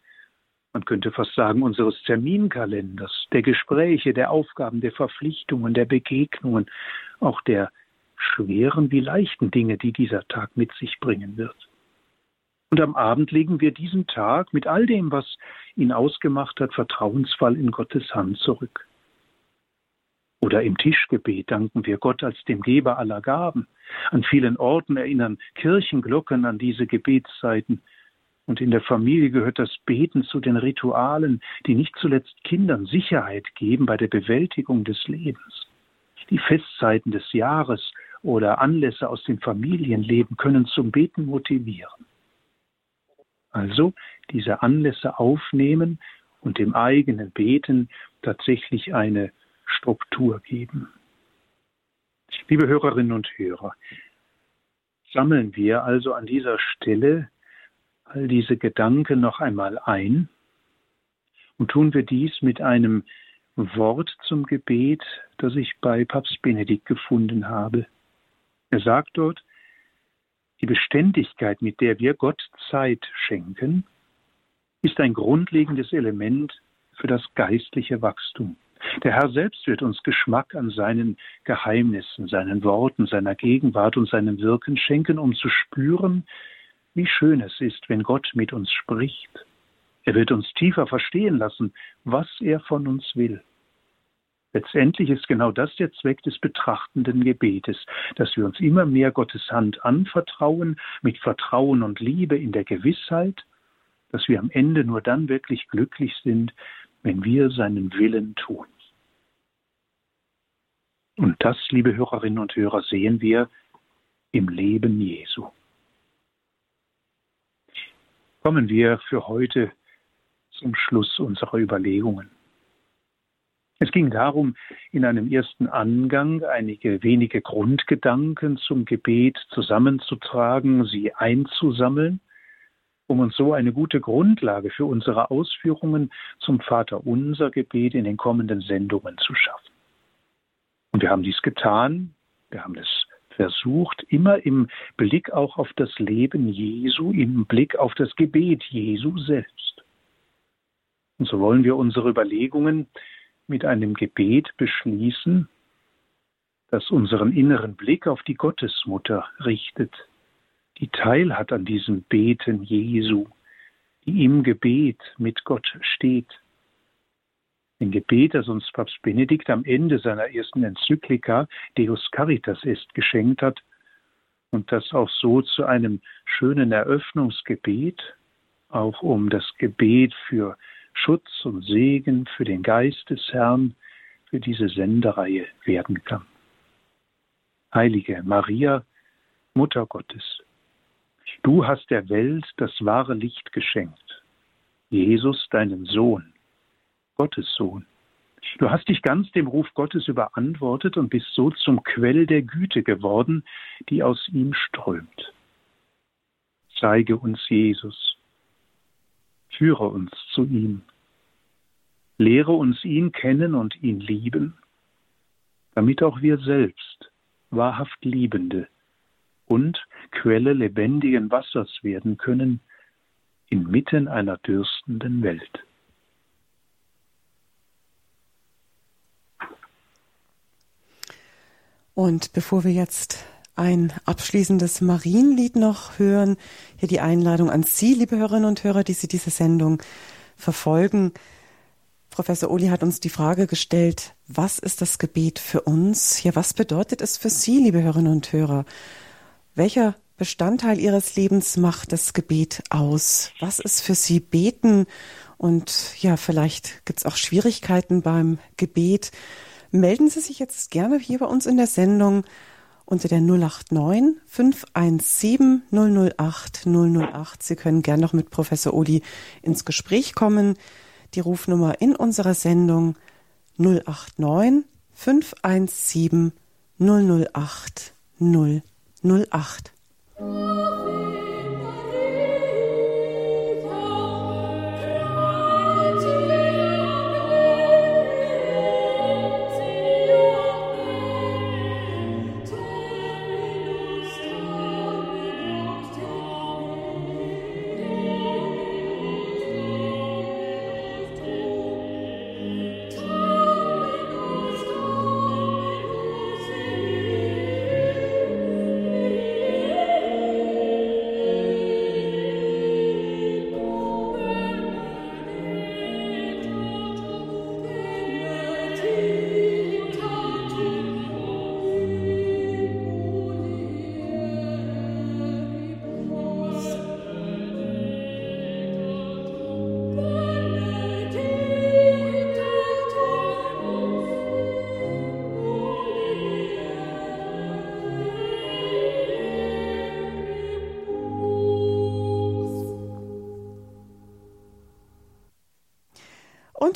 man könnte fast sagen, unseres Terminkalenders, der Gespräche, der Aufgaben, der Verpflichtungen, der Begegnungen, auch der schweren wie leichten Dinge, die dieser Tag mit sich bringen wird. Und am Abend legen wir diesen Tag mit all dem, was ihn ausgemacht hat, vertrauensvoll in Gottes Hand zurück. Oder im Tischgebet danken wir Gott als dem Geber aller Gaben. An vielen Orten erinnern Kirchenglocken an diese Gebetszeiten. Und in der Familie gehört das Beten zu den Ritualen, die nicht zuletzt Kindern Sicherheit geben bei der Bewältigung des Lebens. Die Festzeiten des Jahres oder Anlässe aus dem Familienleben können zum Beten motivieren. Also diese Anlässe aufnehmen und dem eigenen Beten tatsächlich eine Struktur geben. Liebe Hörerinnen und Hörer, sammeln wir also an dieser Stelle all diese Gedanken noch einmal ein und tun wir dies mit einem Wort zum Gebet, das ich bei Papst Benedikt gefunden habe. Er sagt dort, die Beständigkeit, mit der wir Gott Zeit schenken, ist ein grundlegendes Element für das geistliche Wachstum. Der Herr selbst wird uns Geschmack an seinen Geheimnissen, seinen Worten, seiner Gegenwart und seinem Wirken schenken, um zu spüren, wie schön es ist, wenn Gott mit uns spricht. Er wird uns tiefer verstehen lassen, was er von uns will. Letztendlich ist genau das der Zweck des betrachtenden Gebetes, dass wir uns immer mehr Gottes Hand anvertrauen, mit Vertrauen und Liebe in der Gewissheit, dass wir am Ende nur dann wirklich glücklich sind, wenn wir seinen Willen tun. Und das, liebe Hörerinnen und Hörer, sehen wir im Leben Jesu. Kommen wir für heute zum Schluss unserer Überlegungen. Es ging darum, in einem ersten Angang einige wenige Grundgedanken zum Gebet zusammenzutragen, sie einzusammeln, um uns so eine gute Grundlage für unsere Ausführungen zum Vater unser Gebet in den kommenden Sendungen zu schaffen. Und wir haben dies getan, wir haben es versucht, immer im Blick auch auf das Leben Jesu, im Blick auf das Gebet Jesu selbst. Und so wollen wir unsere Überlegungen mit einem Gebet beschließen, das unseren inneren Blick auf die Gottesmutter richtet, die teilhat an diesem Beten Jesu, die im Gebet mit Gott steht. Ein Gebet, das uns Papst Benedikt am Ende seiner ersten Enzyklika Deus Caritas est geschenkt hat und das auch so zu einem schönen Eröffnungsgebet, auch um das Gebet für Schutz und Segen für den Geist des Herrn für diese Sendereihe werden kann. Heilige Maria, Mutter Gottes, du hast der Welt das wahre Licht geschenkt, Jesus, deinen Sohn, Gottes Sohn. Du hast dich ganz dem Ruf Gottes überantwortet und bist so zum Quell der Güte geworden, die aus ihm strömt. Zeige uns Jesus, Führe uns zu ihm. Lehre uns ihn kennen und ihn lieben, damit auch wir selbst wahrhaft Liebende und Quelle lebendigen Wassers werden können inmitten einer dürstenden Welt. Und bevor wir jetzt ein abschließendes Marienlied noch hören. Hier die Einladung an Sie, liebe Hörerinnen und Hörer, die Sie diese Sendung verfolgen. Professor Uli hat uns die Frage gestellt, was ist das Gebet für uns? Ja, was bedeutet es für Sie, liebe Hörerinnen und Hörer? Welcher Bestandteil Ihres Lebens macht das Gebet aus? Was ist für Sie Beten? Und ja, vielleicht gibt es auch Schwierigkeiten beim Gebet. Melden Sie sich jetzt gerne hier bei uns in der Sendung unter der 089 517 008 008. Sie können gern noch mit Professor Uli ins Gespräch kommen. Die Rufnummer in unserer Sendung 089 517 008 008.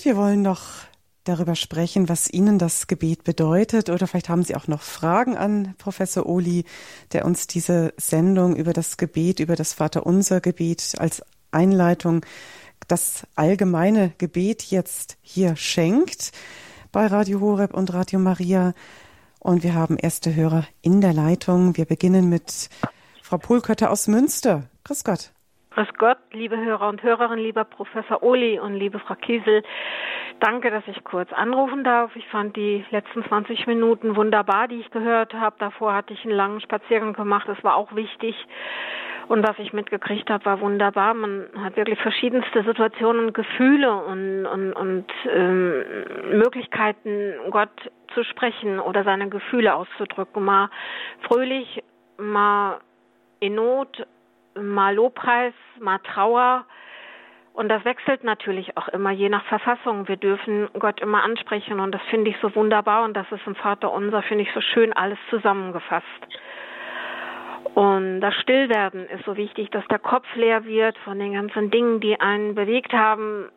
Wir wollen noch darüber sprechen, was Ihnen das Gebet bedeutet. Oder vielleicht haben Sie auch noch Fragen an Professor Oli, der uns diese Sendung über das Gebet, über das Vaterunser Gebet als Einleitung, das allgemeine Gebet jetzt hier schenkt bei Radio Horeb und Radio Maria. Und wir haben erste Hörer in der Leitung. Wir beginnen mit Frau Pohlkötter aus Münster. Grüß Gott. Grüß Gott, liebe Hörer und Hörerinnen, lieber Professor Oli und liebe Frau Kiesel. Danke, dass ich kurz anrufen darf. Ich fand die letzten 20 Minuten wunderbar, die ich gehört habe. Davor hatte ich einen langen Spaziergang gemacht. Das war auch wichtig. Und was ich mitgekriegt habe, war wunderbar. Man hat wirklich verschiedenste Situationen und Gefühle und, und, und ähm, Möglichkeiten, Gott zu sprechen oder seine Gefühle auszudrücken. Mal fröhlich, mal in Not, mal Lobpreis, mal Trauer. Und das wechselt natürlich auch immer, je nach Verfassung. Wir dürfen Gott immer ansprechen und das finde ich so wunderbar und das ist im Vater unser, finde ich so schön alles zusammengefasst. Und das Stillwerden ist so wichtig, dass der Kopf leer wird von den ganzen Dingen, die einen bewegt haben.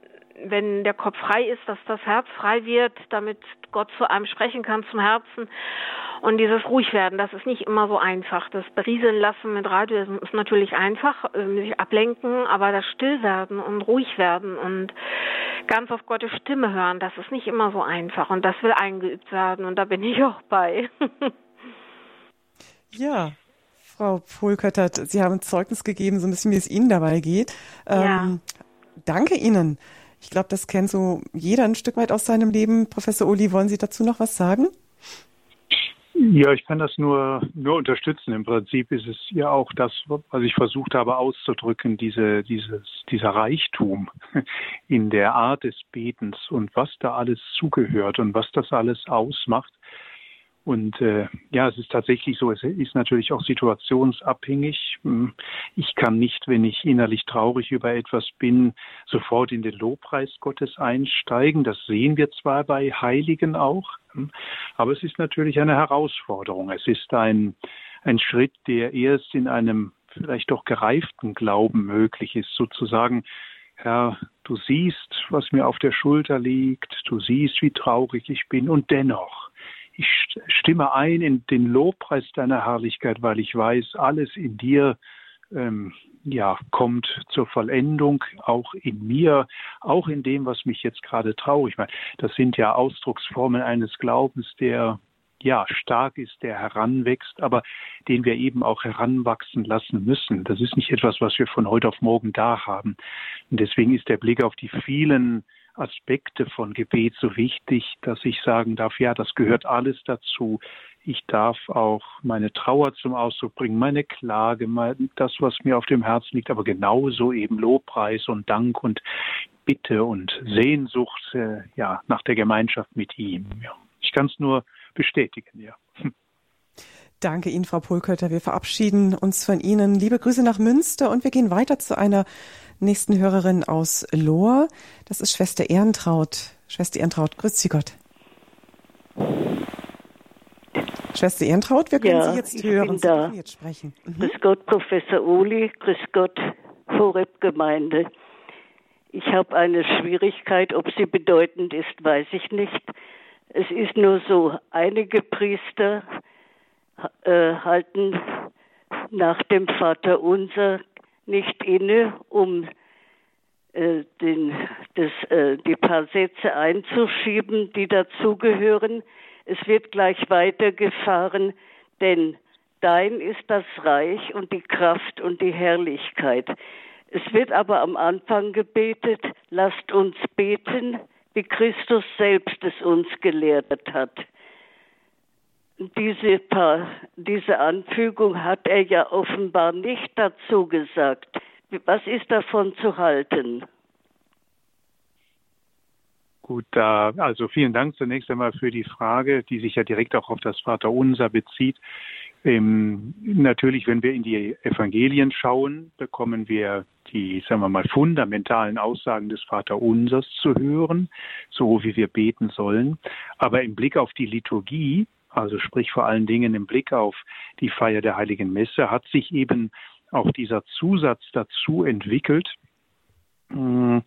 Wenn der Kopf frei ist, dass das Herz frei wird, damit Gott zu einem sprechen kann, zum Herzen. Und dieses Ruhigwerden, das ist nicht immer so einfach. Das Berieseln lassen mit Radio ist natürlich einfach, ähm, sich ablenken, aber das Stillwerden und Ruhigwerden und ganz auf Gottes Stimme hören, das ist nicht immer so einfach. Und das will eingeübt werden. Und da bin ich auch bei. ja, Frau Pohlköttert, Sie haben Zeugnis gegeben, so ein bisschen, wie es Ihnen dabei geht. Ja. Ähm, danke Ihnen. Ich glaube, das kennt so jeder ein Stück weit aus seinem Leben. Professor Uli, wollen Sie dazu noch was sagen? Ja, ich kann das nur, nur unterstützen. Im Prinzip ist es ja auch das, was ich versucht habe auszudrücken, diese, dieses, dieser Reichtum in der Art des Betens und was da alles zugehört und was das alles ausmacht. Und äh, ja, es ist tatsächlich so, es ist natürlich auch situationsabhängig. Hm, ich kann nicht, wenn ich innerlich traurig über etwas bin, sofort in den Lobpreis Gottes einsteigen. Das sehen wir zwar bei Heiligen auch, hm, aber es ist natürlich eine Herausforderung. Es ist ein, ein Schritt, der erst in einem vielleicht doch gereiften Glauben möglich ist, sozusagen, Herr, du siehst, was mir auf der Schulter liegt, du siehst, wie traurig ich bin und dennoch ich stimme ein in den Lobpreis deiner Herrlichkeit, weil ich weiß, alles in dir ähm, ja, kommt zur Vollendung, auch in mir, auch in dem, was mich jetzt gerade traurig macht. Das sind ja Ausdrucksformen eines Glaubens, der ja stark ist, der heranwächst, aber den wir eben auch heranwachsen lassen müssen. Das ist nicht etwas, was wir von heute auf morgen da haben. Und deswegen ist der Blick auf die vielen Aspekte von Gebet so wichtig, dass ich sagen darf, ja, das gehört alles dazu. Ich darf auch meine Trauer zum Ausdruck bringen, meine Klage, das, was mir auf dem Herzen liegt, aber genauso eben Lobpreis und Dank und Bitte und Sehnsucht äh, ja, nach der Gemeinschaft mit ihm. Ja. Ich kann es nur bestätigen, ja. Danke Ihnen, Frau Polkötter. Wir verabschieden uns von Ihnen. Liebe Grüße nach Münster und wir gehen weiter zu einer nächsten Hörerin aus Lohr. Das ist Schwester Ehrentraut. Schwester Ehrentraut, grüß Sie Gott. Schwester Ehrentraut, wir können ja, Sie jetzt hören. Sie können jetzt sprechen. Mhm. Grüß Gott, Professor Uli. Grüß Gott, Horeb-Gemeinde. Ich habe eine Schwierigkeit, ob sie bedeutend ist, weiß ich nicht. Es ist nur so, einige Priester äh, halten nach dem Vater unser nicht inne, um äh, den, das, äh, die paar Sätze einzuschieben, die dazugehören. Es wird gleich weitergefahren, denn dein ist das Reich und die Kraft und die Herrlichkeit. Es wird aber am Anfang gebetet, lasst uns beten, wie Christus selbst es uns gelehrt hat diese, paar, diese Anfügung hat er ja offenbar nicht dazu gesagt. Was ist davon zu halten? Gut, da, also vielen Dank zunächst einmal für die Frage, die sich ja direkt auch auf das Vaterunser bezieht. Ähm, natürlich, wenn wir in die Evangelien schauen, bekommen wir die, sagen wir mal, fundamentalen Aussagen des Vaterunsers zu hören, so wie wir beten sollen. Aber im Blick auf die Liturgie also sprich vor allen Dingen im Blick auf die Feier der Heiligen Messe, hat sich eben auch dieser Zusatz dazu entwickelt, mm,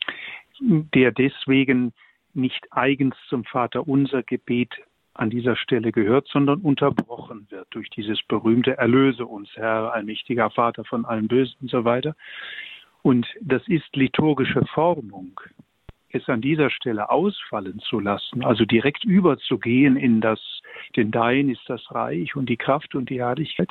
der deswegen nicht eigens zum Vater unser Gebet an dieser Stelle gehört, sondern unterbrochen wird durch dieses berühmte Erlöse uns, Herr, allmächtiger Vater von allem Bösen und so weiter. Und das ist liturgische Formung es an dieser Stelle ausfallen zu lassen, also direkt überzugehen in das, denn dein ist das Reich und die Kraft und die Herrlichkeit,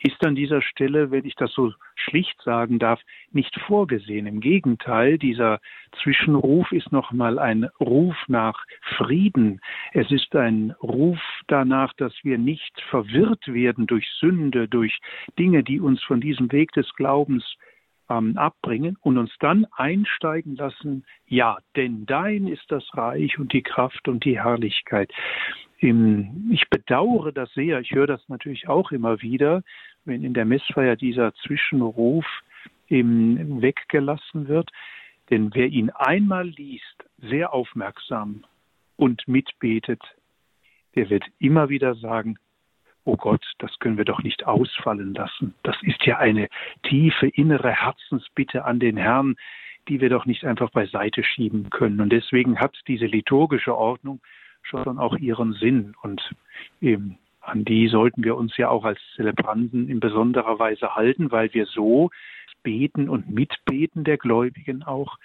ist an dieser Stelle, wenn ich das so schlicht sagen darf, nicht vorgesehen. Im Gegenteil, dieser Zwischenruf ist nochmal ein Ruf nach Frieden. Es ist ein Ruf danach, dass wir nicht verwirrt werden durch Sünde, durch Dinge, die uns von diesem Weg des Glaubens ähm, abbringen und uns dann einsteigen lassen, ja, denn dein ist das Reich und die Kraft und die Herrlichkeit. Ich bedauere das sehr, ich höre das natürlich auch immer wieder, wenn in der Messfeier dieser Zwischenruf eben weggelassen wird. Denn wer ihn einmal liest, sehr aufmerksam und mitbetet, der wird immer wieder sagen, oh Gott, das können wir doch nicht ausfallen lassen. Das ist ja eine tiefe innere Herzensbitte an den Herrn, die wir doch nicht einfach beiseite schieben können. Und deswegen hat diese liturgische Ordnung schon auch ihren Sinn. Und eben an die sollten wir uns ja auch als Zelebranten in besonderer Weise halten, weil wir so beten und mitbeten der Gläubigen auch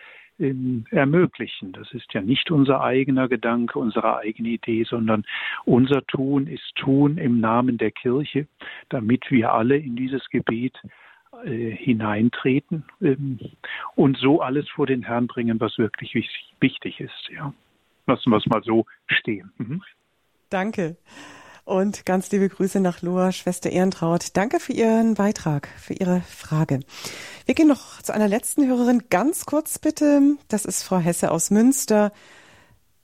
ermöglichen. Das ist ja nicht unser eigener Gedanke, unsere eigene Idee, sondern unser Tun ist Tun im Namen der Kirche, damit wir alle in dieses Gebet äh, hineintreten ähm, und so alles vor den Herrn bringen, was wirklich wichtig ist. Ja. Lassen wir es mal so stehen. Mhm. Danke. Und ganz liebe Grüße nach Loa, Schwester Ehrentraut. Danke für Ihren Beitrag, für Ihre Frage. Wir gehen noch zu einer letzten Hörerin. Ganz kurz bitte. Das ist Frau Hesse aus Münster.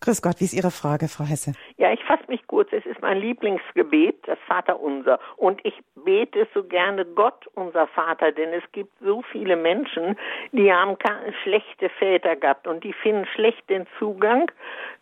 Grüß Gott, wie ist Ihre Frage, Frau Hesse? Ja, ich fasse mich kurz. Es ist mein Lieblingsgebet, das Vaterunser. Und ich bete so gerne Gott, unser Vater, denn es gibt so viele Menschen, die haben schlechte Väter gehabt und die finden schlecht den Zugang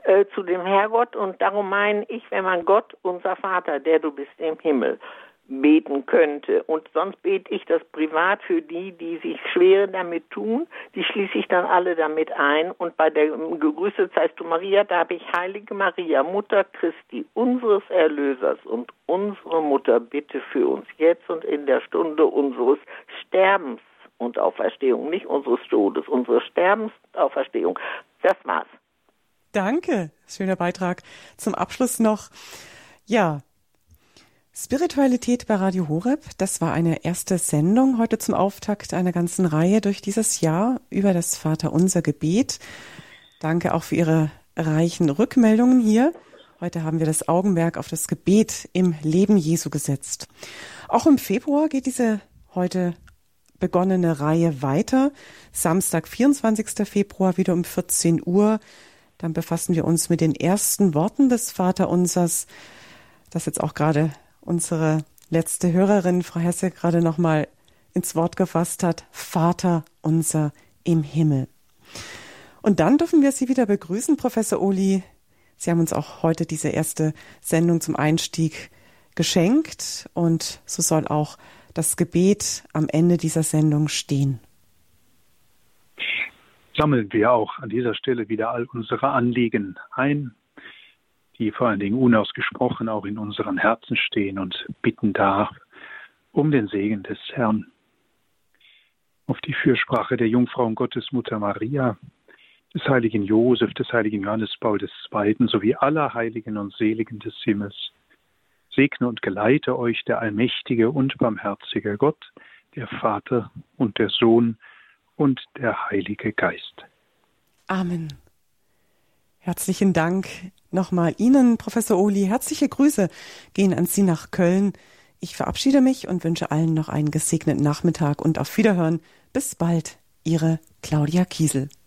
äh, zu dem Herrgott. Und darum meine ich, wenn man Gott, unser Vater, der du bist im Himmel, beten könnte. Und sonst bete ich das privat für die, die sich schwer damit tun. Die schließe ich dann alle damit ein. Und bei der Gegrüßet seist du Maria, da habe ich Heilige Maria, Mutter Christi, unseres Erlösers und unsere Mutter, bitte für uns jetzt und in der Stunde unseres Sterbens und Auferstehung, nicht unseres Todes, unseres Sterbens und Auferstehung. Das war's. Danke. Schöner Beitrag. Zum Abschluss noch. Ja, Spiritualität bei Radio Horeb, das war eine erste Sendung heute zum Auftakt einer ganzen Reihe durch dieses Jahr über das Vaterunser Gebet. Danke auch für Ihre reichen Rückmeldungen hier. Heute haben wir das Augenmerk auf das Gebet im Leben Jesu gesetzt. Auch im Februar geht diese heute begonnene Reihe weiter. Samstag, 24. Februar, wieder um 14 Uhr. Dann befassen wir uns mit den ersten Worten des Vaterunsers, das jetzt auch gerade unsere letzte Hörerin, Frau Hesse, gerade noch mal ins Wort gefasst hat. Vater unser im Himmel. Und dann dürfen wir Sie wieder begrüßen, Professor Uli. Sie haben uns auch heute diese erste Sendung zum Einstieg geschenkt und so soll auch das Gebet am Ende dieser Sendung stehen. Sammeln wir auch an dieser Stelle wieder all unsere Anliegen ein, die vor allen Dingen unausgesprochen auch in unseren Herzen stehen und bitten da um den Segen des Herrn. Auf die Fürsprache der Jungfrau und Gottesmutter Maria, des heiligen Josef, des heiligen Johannes Paul II. sowie aller Heiligen und Seligen des Himmels. Segne und geleite euch der allmächtige und barmherzige Gott, der Vater und der Sohn und der Heilige Geist. Amen. Herzlichen Dank nochmal Ihnen, Professor Oli. Herzliche Grüße gehen an Sie nach Köln. Ich verabschiede mich und wünsche allen noch einen gesegneten Nachmittag und auf Wiederhören. Bis bald, Ihre Claudia Kiesel.